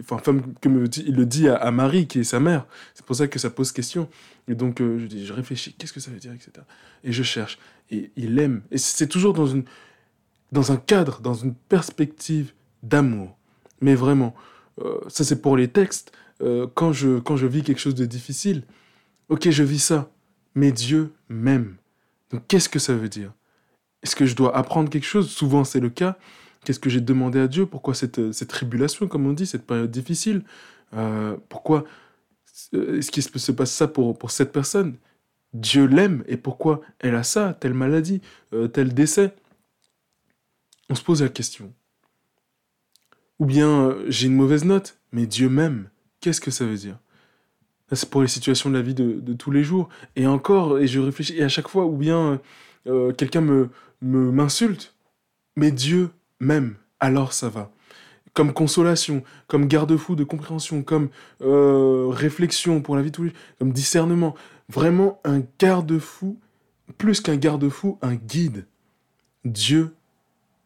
enfin, comme il le dit à, Marie, qui est sa mère. C'est pour ça que ça pose question. Et donc, euh, je, dis, je réfléchis, qu'est-ce que ça veut dire, etc. Et je cherche. Et il aime. Et c'est toujours dans, une, dans un cadre, dans une perspective d'amour. Mais vraiment, euh, ça c'est pour les textes. Euh, quand, je, quand je vis quelque chose de difficile, ok, je vis ça, mais Dieu m'aime. Donc qu'est-ce que ça veut dire? Est-ce que je dois apprendre quelque chose? Souvent c'est le cas. Qu'est-ce que j'ai demandé à Dieu? Pourquoi cette, cette tribulation, comme on dit, cette période difficile? Euh, Pourquoi est-ce qu'il se passe ça pour, cette personne? Dieu l'aime et pourquoi elle a ça, telle maladie, tel décès? On se pose la question. Ou bien j'ai une mauvaise note, mais Dieu m'aime. Qu'est-ce que ça veut dire? C'est pour les situations de la vie de, tous les jours. Et encore, et je réfléchis, et à chaque fois, ou bien euh, quelqu'un me m'insulte, mais Dieu m'aime, alors ça va. Comme consolation, comme garde-fou de compréhension, comme euh, réflexion pour la vie comme discernement. Vraiment un garde-fou, plus qu'un garde-fou, un guide. Dieu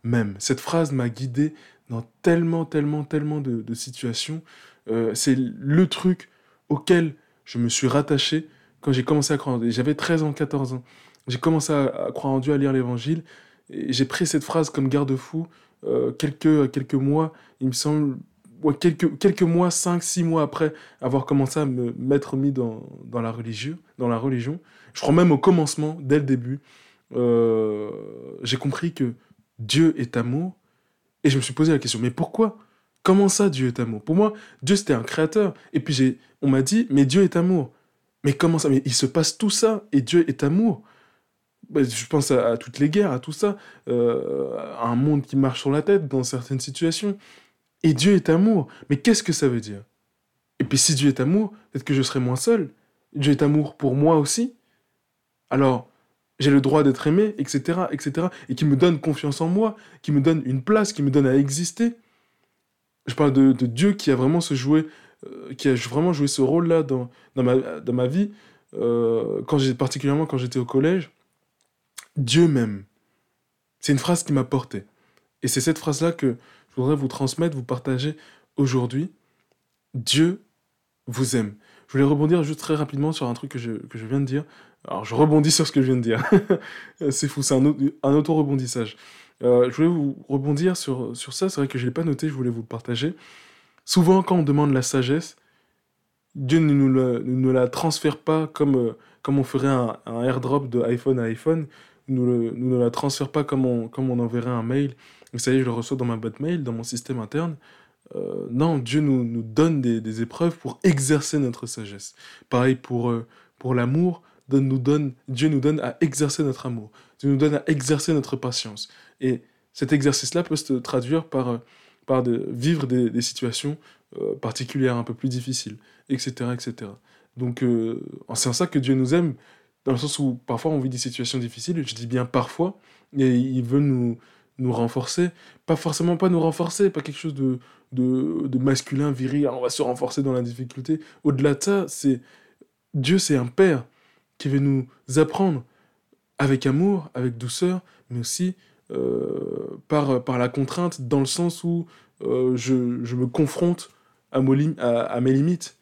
m'aime. Cette phrase m'a guidé dans tellement, tellement, tellement de situations. Euh, c'est le truc auquel je me suis rattaché quand j'ai commencé à croire en Dieu. J'avais 13 ans, 14 ans. J'ai commencé à, croire en Dieu, à lire l'Évangile. J'ai pris cette phrase comme garde-fou euh, quelques, quelques mois, il me semble, quelques, quelques mois, 5, 6 mois après avoir commencé à me mettre mis dans, dans, la, religion, dans la religion. Je crois même au commencement, dès le début, euh, j'ai compris que Dieu est amour. Et je me suis posé la question, mais pourquoi? Comment ça, Dieu est amour? Pour moi, Dieu, c'était un créateur. Et puis, on m'a dit, mais Dieu est amour. Mais comment ça? Mais il se passe tout ça, et Dieu est amour. Bah, je pense à, toutes les guerres, à tout ça, euh, à un monde qui marche sur la tête dans certaines situations. Et Dieu est amour. Mais qu'est-ce que ça veut dire? Et puis, si Dieu est amour, peut-être que je serai moins seul. Dieu est amour pour moi aussi. Alors, j'ai le droit d'être aimé, etc., etc., et qui me donne confiance en moi, qui me donne une place, qui me donne à exister. Je parle de, Dieu qui a vraiment se joué, euh, qui a vraiment joué ce rôle-là dans, dans, ma, dans ma vie, euh, quand particulièrement quand j'étais au collège. Dieu m'aime. C'est une phrase qui m'a porté. Et c'est cette phrase-là que je voudrais vous transmettre, vous partager aujourd'hui. Dieu vous aime. Je voulais rebondir juste très rapidement sur un truc que je, que je viens de dire. Alors, je rebondis sur ce que je viens de dire. c'est fou, c'est un, auto-rebondissage. Euh, je voulais vous rebondir sur, sur ça, c'est vrai que je ne l'ai pas noté, je voulais vous le partager. Souvent, quand on demande la sagesse, Dieu ne nous, ne la transfère pas comme, euh, comme on ferait un, un, airdrop de iPhone à iPhone. Nous, ne la transfère pas comme on, enverrait un mail. Vous savez, je le reçois dans ma boîte mail, dans mon système interne. Euh, non, Dieu nous, donne des, épreuves pour exercer notre sagesse. Pareil pour, pour l'amour, nous donne, Dieu nous donne à exercer notre amour. Dieu nous donne à exercer notre patience. Et cet exercice-là peut se traduire par, euh, vivre des, situations euh, particulières, un peu plus difficiles, etc. etc. Donc, euh, c'est en ça que Dieu nous aime, dans le sens où parfois on vit des situations difficiles, je dis bien parfois, et il veut nous, nous renforcer. Pas forcément pas nous renforcer, pas quelque chose de, de, masculin, viril, on va se renforcer dans la difficulté. Au-delà de ça, c'est Dieu, c'est un Père qui veut nous apprendre avec amour, avec douceur, mais aussi euh, par, par la contrainte, dans le sens où euh, je, je, me confronte à, mes limites.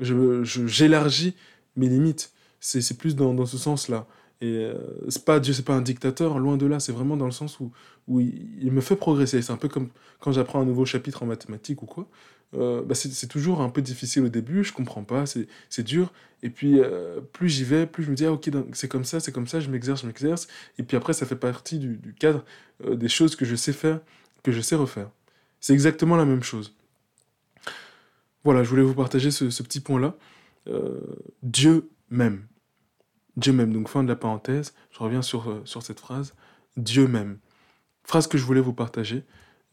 J'élargis je, mes limites. C'est plus dans, dans ce sens-là. Et euh, c'est pas Dieu, c'est pas un dictateur, loin de là. C'est vraiment dans le sens où, où il, me fait progresser. C'est un peu comme quand j'apprends un nouveau chapitre en mathématiques ou quoi. Euh, bah c'est toujours un peu difficile au début, je comprends pas, c'est dur. Et puis, euh, plus j'y vais, plus je me dis, ah, ok, c'est comme ça, c'est comme ça, je m'exerce, je m'exerce. Et puis après, ça fait partie du, du cadre euh, des choses que je sais faire, que je sais refaire. C'est exactement la même chose. Voilà, je voulais vous partager ce, ce petit point-là. Dieu m'aime. Dieu m'aime. Donc, fin de la parenthèse, je reviens sur, sur cette phrase. Dieu m'aime. Phrase que je voulais vous partager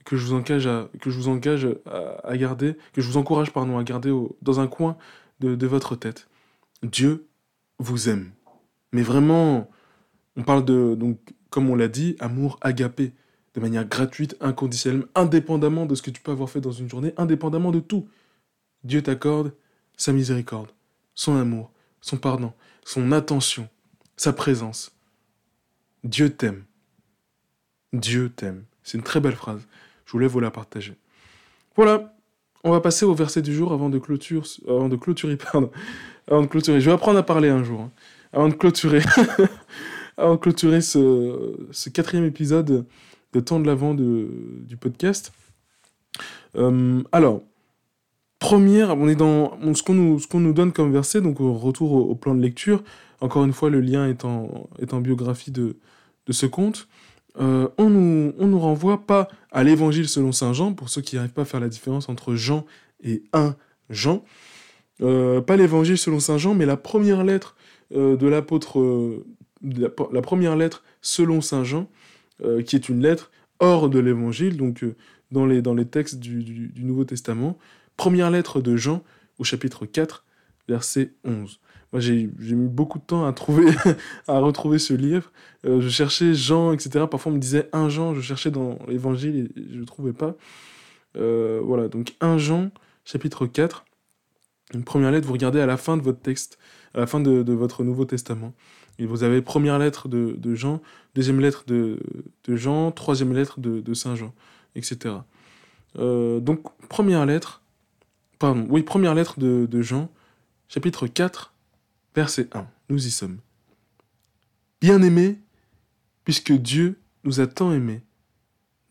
que je vous que je vous engage à, garder, que je vous encourage pardon, à garder dans un coin de, de, votre tête. Dieu vous aime. Mais vraiment, on parle de, donc, comme on l'a dit, amour agapé, de manière gratuite, inconditionnelle, indépendamment de ce que tu peux avoir fait dans une journée, indépendamment de tout. Dieu t'accorde sa miséricorde, son amour, son pardon, son attention, sa présence. Dieu t'aime. Dieu t'aime. C'est une très belle phrase. Je voulais vous la partager. Voilà, on va passer au verset du jour avant de, clôture, avant de clôturer. Pardon, avant de clôturer. Je vais apprendre à parler un jour. Hein. avant de clôturer. avant de clôturer ce, quatrième épisode de Temps de l'Avent du podcast. Euh, alors, première, on est dans ce qu'on nous, nous donne comme verset, donc retour au, plan de lecture. Encore une fois, le lien est en, est en biographie de, de ce conte. Euh, on, nous, on nous renvoie pas à l'évangile selon Saint Jean, pour ceux qui n'arrivent pas à faire la différence entre Jean et un Jean. Euh, pas l'évangile selon Saint Jean, mais la première lettre euh, de l'apôtre, la, première lettre selon Saint Jean, qui est une lettre hors de l'évangile, donc dans, les, dans les textes du, du Nouveau Testament. Première lettre de Jean au chapitre 4, verset 11. Moi, j'ai mis beaucoup de temps à trouver, à retrouver ce livre. Euh, je cherchais Jean, etc. Parfois, on me disait un Jean. Je cherchais dans l'Évangile et je ne trouvais pas. Euh, voilà, donc un Jean, chapitre 4. Une première lettre, vous regardez à la fin de votre texte, à la fin de, votre Nouveau Testament. Et vous avez première lettre de, Jean, deuxième lettre de, Jean, troisième lettre de, Saint Jean, etc. Euh, donc, première lettre, pardon, oui, première lettre de, Jean, chapitre 4, Verset 1. Nous y sommes. Bien-aimés, puisque Dieu nous a tant aimés,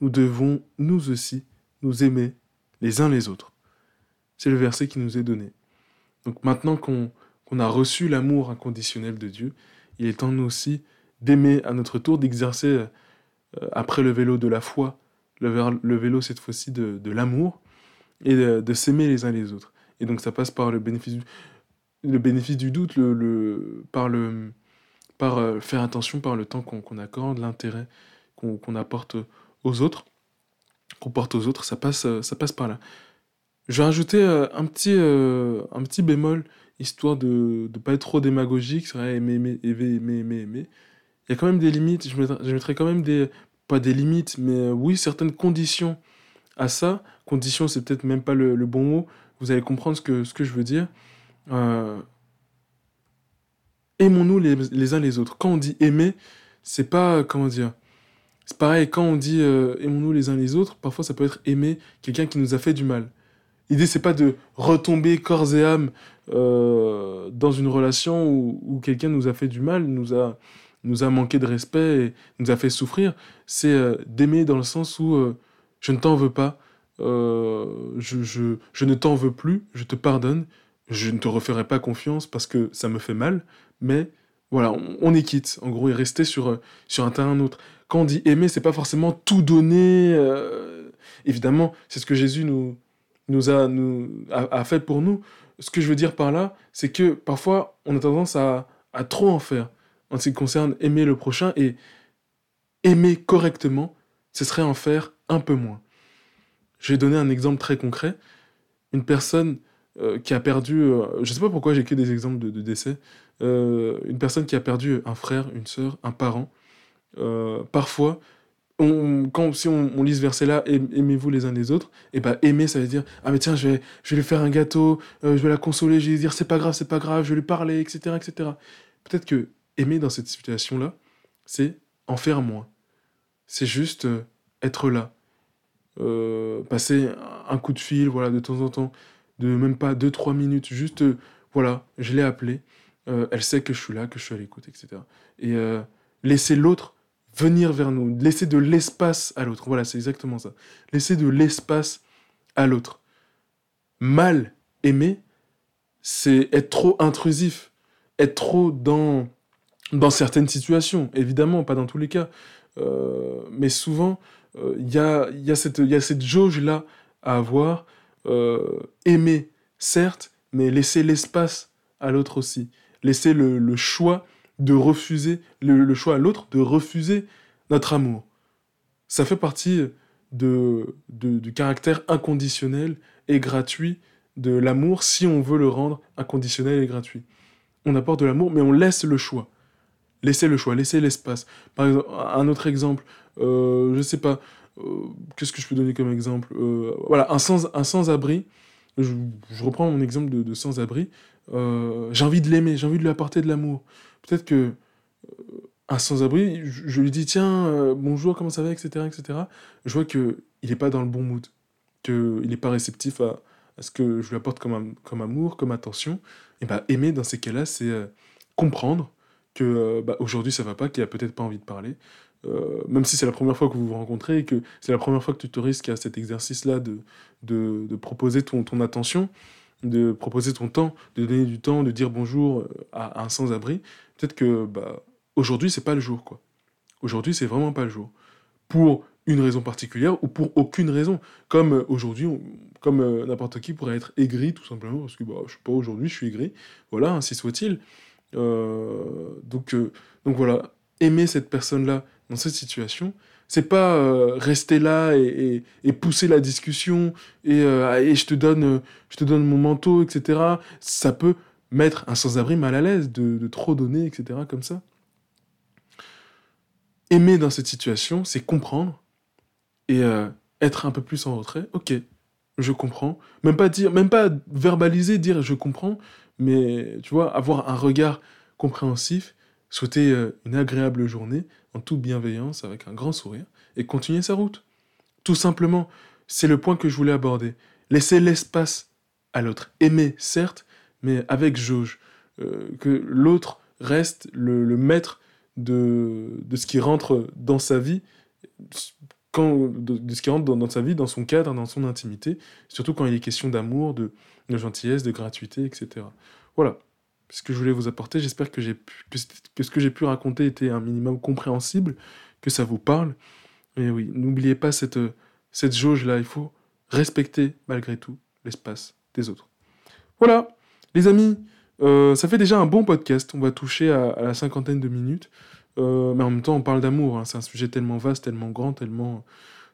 nous devons, nous aussi, nous aimer les uns les autres. C'est le verset qui nous est donné. Donc maintenant qu'on a reçu l'amour inconditionnel de Dieu, il est temps nous aussi d'aimer à notre tour, d'exercer euh, après le vélo de la foi, le, vélo cette fois-ci de, l'amour, et de, de s'aimer les uns les autres. Et donc ça passe par le bénéfice du le bénéfice du doute, le, par, le, par euh, faire attention par le temps qu'on accorde, l'intérêt qu'on apporte aux autres, qu'on porte aux autres, ça passe, euh, ça passe par là. Je vais rajouter euh, un, petit, un petit bémol, histoire de ne pas être trop démagogique, c'est vrai, aimer, aimer, aimer, aimer, aimer. Il y a quand même des limites, je mettrai, je mettrai quand même des, pas des limites, mais oui, certaines conditions à ça. Conditions, c'est peut-être même pas le, bon mot, vous allez comprendre ce que, ce que je veux dire. Euh, aimons-nous les, uns les autres. Quand on dit aimer, c'est pas, comment dire, c'est pareil, quand on dit euh, aimons-nous les uns les autres, parfois ça peut être aimer quelqu'un qui nous a fait du mal. L'idée, c'est pas de retomber corps et âme euh, dans une relation où, quelqu'un nous a fait du mal, nous a, nous a manqué de respect et nous a fait souffrir. C'est d'aimer dans le sens où je ne t'en veux pas, je, je, je ne t'en veux plus, je te pardonne, je ne te referai pas confiance parce que ça me fait mal, mais voilà, on, est quitte, en gros, et rester sur, euh, sur un terrain autre. Quand on dit aimer, c'est pas forcément tout donner. Euh, évidemment, c'est ce que Jésus nous, nous a, fait pour nous. Ce que je veux dire par là, c'est que parfois, on a tendance à, à trop en faire en ce qui concerne aimer le prochain et aimer correctement, ce serait en faire un peu moins. Je vais donner un exemple très concret. Une personne euh, qui a perdu, euh, je ne sais pas pourquoi j'ai que des exemples de, décès, euh, une personne qui a perdu un frère, une sœur, un parent, parfois, on, quand, si on, lit ce verset-là, aimez-vous les uns les autres, et bah aimer, ça veut dire, ah mais tiens, je vais, je vais lui faire un gâteau, je vais la consoler, je vais lui dire, c'est pas grave, c'est pas grave, je vais lui parler, etc. etc. Peut-être que aimer dans cette situation-là, c'est en faire moins. C'est juste être là. Passer un coup de fil, voilà, de temps en temps de même pas 2-3 minutes, juste, euh, voilà, je l'ai appelée, euh, elle sait que je suis là, que je suis à l'écoute, etc. Et euh, laisser l'autre venir vers nous, laisser de l'espace à l'autre. Voilà, c'est exactement ça. Laisser de l'espace à l'autre. Mal aimer, c'est être trop intrusif, être trop dans, dans certaines situations, évidemment, pas dans tous les cas. mais souvent, il y, a, y, a cette, y a cette jauge-là à avoir euh, aimer, certes, mais laisser l'espace à l'autre aussi. Laisser le, choix de refuser, le, choix à l'autre de refuser notre amour. Ça fait partie de, du caractère inconditionnel et gratuit de l'amour si on veut le rendre inconditionnel et gratuit. On apporte de l'amour, mais on laisse le choix. Laissez le choix, laissez l'espace. Par exemple, un autre exemple, euh, je sais pas, euh, qu'est-ce que je peux donner comme exemple euh, Voilà, un sans-abri. je, reprends mon exemple de, sans-abri. Euh, j'ai envie de l'aimer, j'ai envie de lui apporter de l'amour. Peut-être que un sans-abri, je, lui dis tiens, bonjour, comment ça va, etc., etc. Je vois que il n'est pas dans le bon mood. qu'il n'est pas réceptif à, ce que je lui apporte comme, comme amour, comme attention, et bah aimer dans ces cas-là, c'est comprendre que euh, bah, aujourd'hui ça va pas, qu'il a peut-être pas envie de parler, euh, même si c'est la première fois que vous vous rencontrez et que c'est la première fois que tu te risques à cet exercice-là de, de, proposer ton, ton attention, de proposer ton temps, de donner du temps, de dire bonjour à, un sans-abri, peut-être que bah, aujourd'hui c'est pas le jour quoi. Aujourd'hui c'est vraiment pas le jour. Pour une raison particulière ou pour aucune raison. Comme euh, aujourd'hui, comme euh, n'importe qui pourrait être aigri tout simplement parce que bah, je sais pas aujourd'hui, je suis aigri. Voilà, ainsi soit-il. Euh, donc, donc voilà, aimer cette personne-là dans cette situation, c'est pas rester là et, pousser la discussion et, je te donne je te donne mon manteau, etc. Ça peut mettre un sans-abri mal à l'aise de, trop donner, etc. comme ça. Aimer dans cette situation, c'est comprendre et euh, être un peu plus en retrait. Ok, je comprends. Même pas dire, même pas verbaliser, dire je comprends, mais tu vois, avoir un regard compréhensif, souhaiter euh, une agréable journée en toute bienveillance, avec un grand sourire, et continuer sa route. Tout simplement, c'est le point que je voulais aborder. Laisser l'espace à l'autre. Aimer, certes, mais avec jauge. Euh, que l'autre reste le, maître de, de ce qui rentre dans sa vie, de, ce qui rentre dans, sa vie, dans son cadre, dans son intimité, surtout quand il est question d'amour, de, gentillesse, de gratuité, etc. Voilà ce que je voulais vous apporter. J'espère que, ce que j'ai pu raconter était un minimum compréhensible, que ça vous parle. Et oui, n'oubliez pas cette, cette jauge-là, il faut respecter malgré tout l'espace des autres. Voilà, les amis, euh, ça fait déjà un bon podcast. On va toucher à la cinquantaine de minutes. Euh, mais en même temps, on parle d'amour. Hein. C'est un sujet tellement vaste, tellement grand, tellement,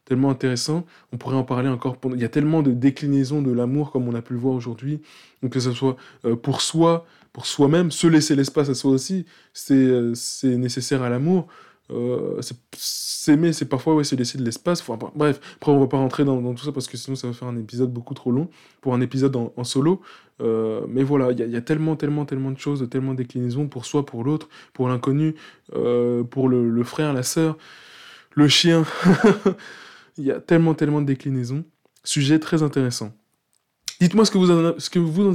tellement intéressant. On pourrait en parler encore. Il y a tellement de déclinaisons de l'amour, comme on a pu le voir aujourd'hui. Que ce soit euh, pour soi, pour soi-même, se laisser l'espace à soi aussi, c'est euh, nécessaire à l'amour. Euh, s'aimer, c'est parfois ouais, se laisser de l'espace. bref, après, on va pas rentrer dans, tout ça parce que sinon, ça va faire un épisode beaucoup trop long pour un épisode en, solo. Euh, mais voilà, il y, a tellement, tellement, tellement de choses, tellement de déclinaisons pour soi, pour l'autre, pour l'inconnu, euh, pour le, le, frère, la sœur, le chien. Il y a tellement, tellement de déclinaisons. Sujet très intéressant. Dites-moi ce que vous en, ce que vous,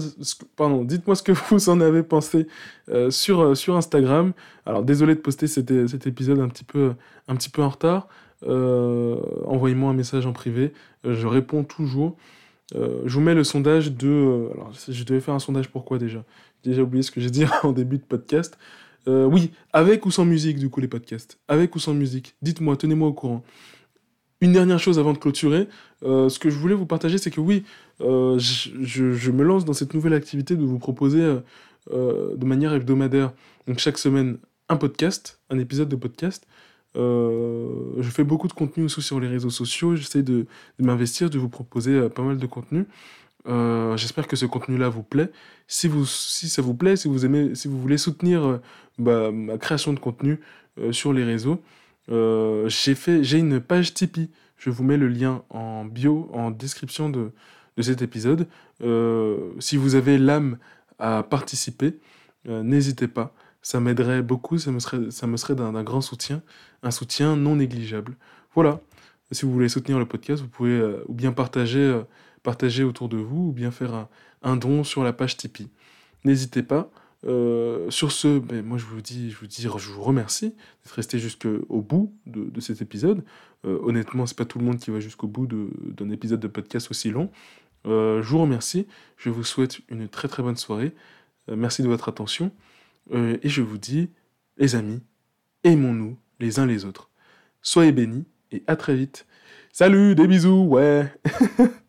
pardon, dites-moi ce que vous en avez pensé euh, sur, euh, sur Instagram. Alors désolé de poster cet, épisode un petit peu, un petit peu en retard. Euh, envoyez-moi un message en privé. je réponds toujours. je vous mets le sondage de. alors je devais faire un sondage pourquoi déjà? J'ai déjà oublié ce que j'ai dit en début de podcast. oui, avec ou sans musique du coup les podcasts. Avec ou sans musique. Dites-moi, tenez-moi au courant. Une dernière chose avant de clôturer, euh, ce que je voulais vous partager, c'est que oui, euh, je, me lance dans cette nouvelle activité de vous proposer euh, de manière hebdomadaire, donc chaque semaine, un podcast, un épisode de podcast. je fais beaucoup de contenu aussi sur les réseaux sociaux, j'essaie de, m'investir, de vous proposer pas mal de contenu. J'espère que ce contenu-là vous plaît. Si, ça vous plaît, si vous, aimez, si vous voulez soutenir bah, ma création de contenu sur les réseaux, euh, j'ai fait, j'ai une page Tipeee. Je vous mets le lien en bio, en description de, de cet épisode. Euh, si vous avez l'âme à participer, euh, n'hésitez pas. Ça m'aiderait beaucoup, ça me serait, serait d'un grand soutien, un soutien non négligeable. Voilà. Si vous voulez soutenir le podcast, vous pouvez ou bien partager, partager autour de vous, ou bien faire un don sur la page Tipeee. N'hésitez pas. Euh, sur ce, ben, moi je vous dis, je vous dis, je vous remercie d'être resté jusqu'au bout de, cet épisode. Euh, honnêtement, c'est pas tout le monde qui va jusqu'au bout d'un épisode de podcast aussi long. Euh, je vous remercie. Je vous souhaite une très très bonne soirée. merci de votre attention. et je vous dis, les amis, aimons-nous les uns les autres. Soyez bénis et à très vite. Salut, des bisous, ouais.